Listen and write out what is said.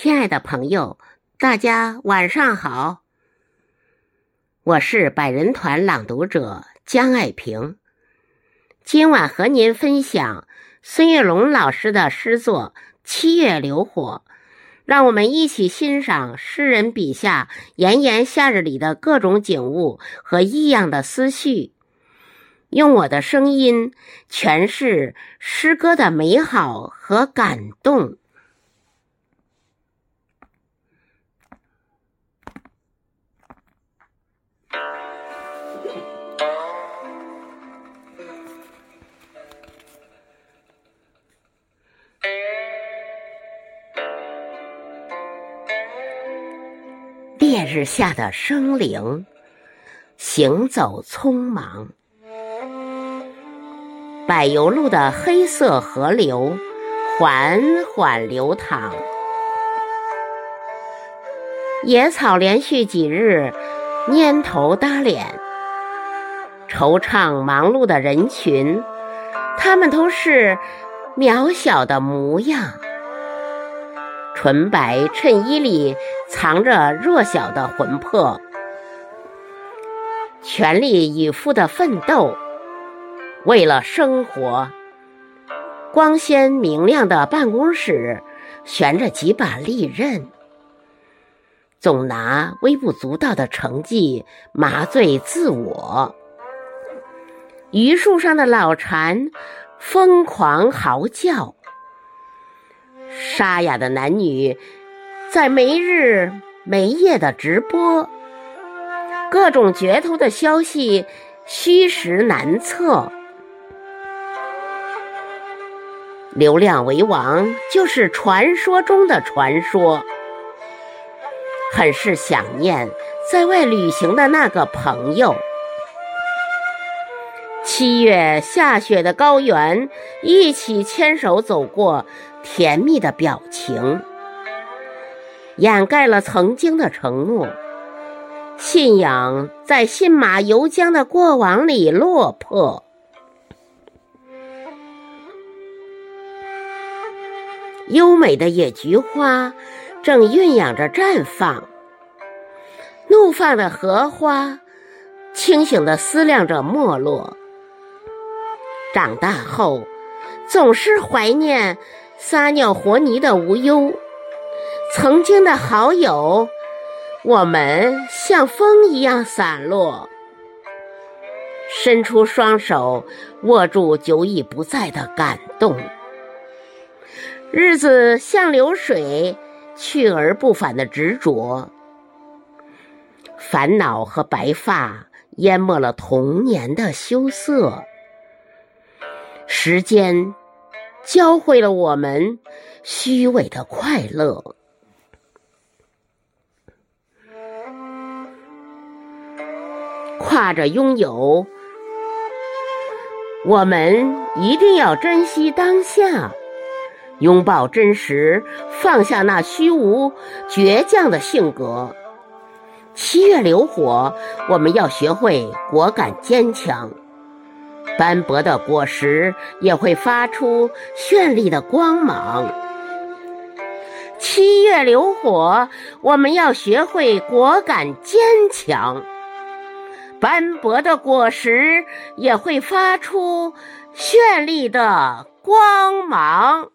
亲爱的朋友，大家晚上好。我是百人团朗读者江爱萍，今晚和您分享孙月龙老师的诗作《七月流火》，让我们一起欣赏诗人笔下炎炎夏日里的各种景物和异样的思绪，用我的声音诠释诗歌的美好和感动。烈日下的生灵，行走匆忙。柏油路的黑色河流，缓缓流淌。野草连续几日蔫头耷脸，惆怅忙碌的人群，他们都是渺小的模样。纯白衬衣里藏着弱小的魂魄，全力以赴的奋斗，为了生活。光鲜明亮的办公室悬着几把利刃，总拿微不足道的成绩麻醉自我。榆树上的老蝉疯狂嚎叫。沙哑的男女在没日没夜的直播，各种绝头的消息虚实难测。流量为王就是传说中的传说，很是想念在外旅行的那个朋友。七月下雪的高原，一起牵手走过。甜蜜的表情，掩盖了曾经的承诺。信仰在信马由缰的过往里落魄。优美的野菊花正酝酿着绽放，怒放的荷花清醒地思量着没落。长大后，总是怀念。撒尿和泥的无忧，曾经的好友，我们像风一样散落。伸出双手，握住久已不在的感动。日子像流水，去而不返的执着。烦恼和白发淹没了童年的羞涩。时间。教会了我们虚伪的快乐，挎着拥有，我们一定要珍惜当下，拥抱真实，放下那虚无倔强的性格。七月流火，我们要学会果敢坚强。斑驳的果实也会发出绚丽的光芒。七月流火我们要学会果敢坚强。斑驳的果实也会发出绚丽的光芒。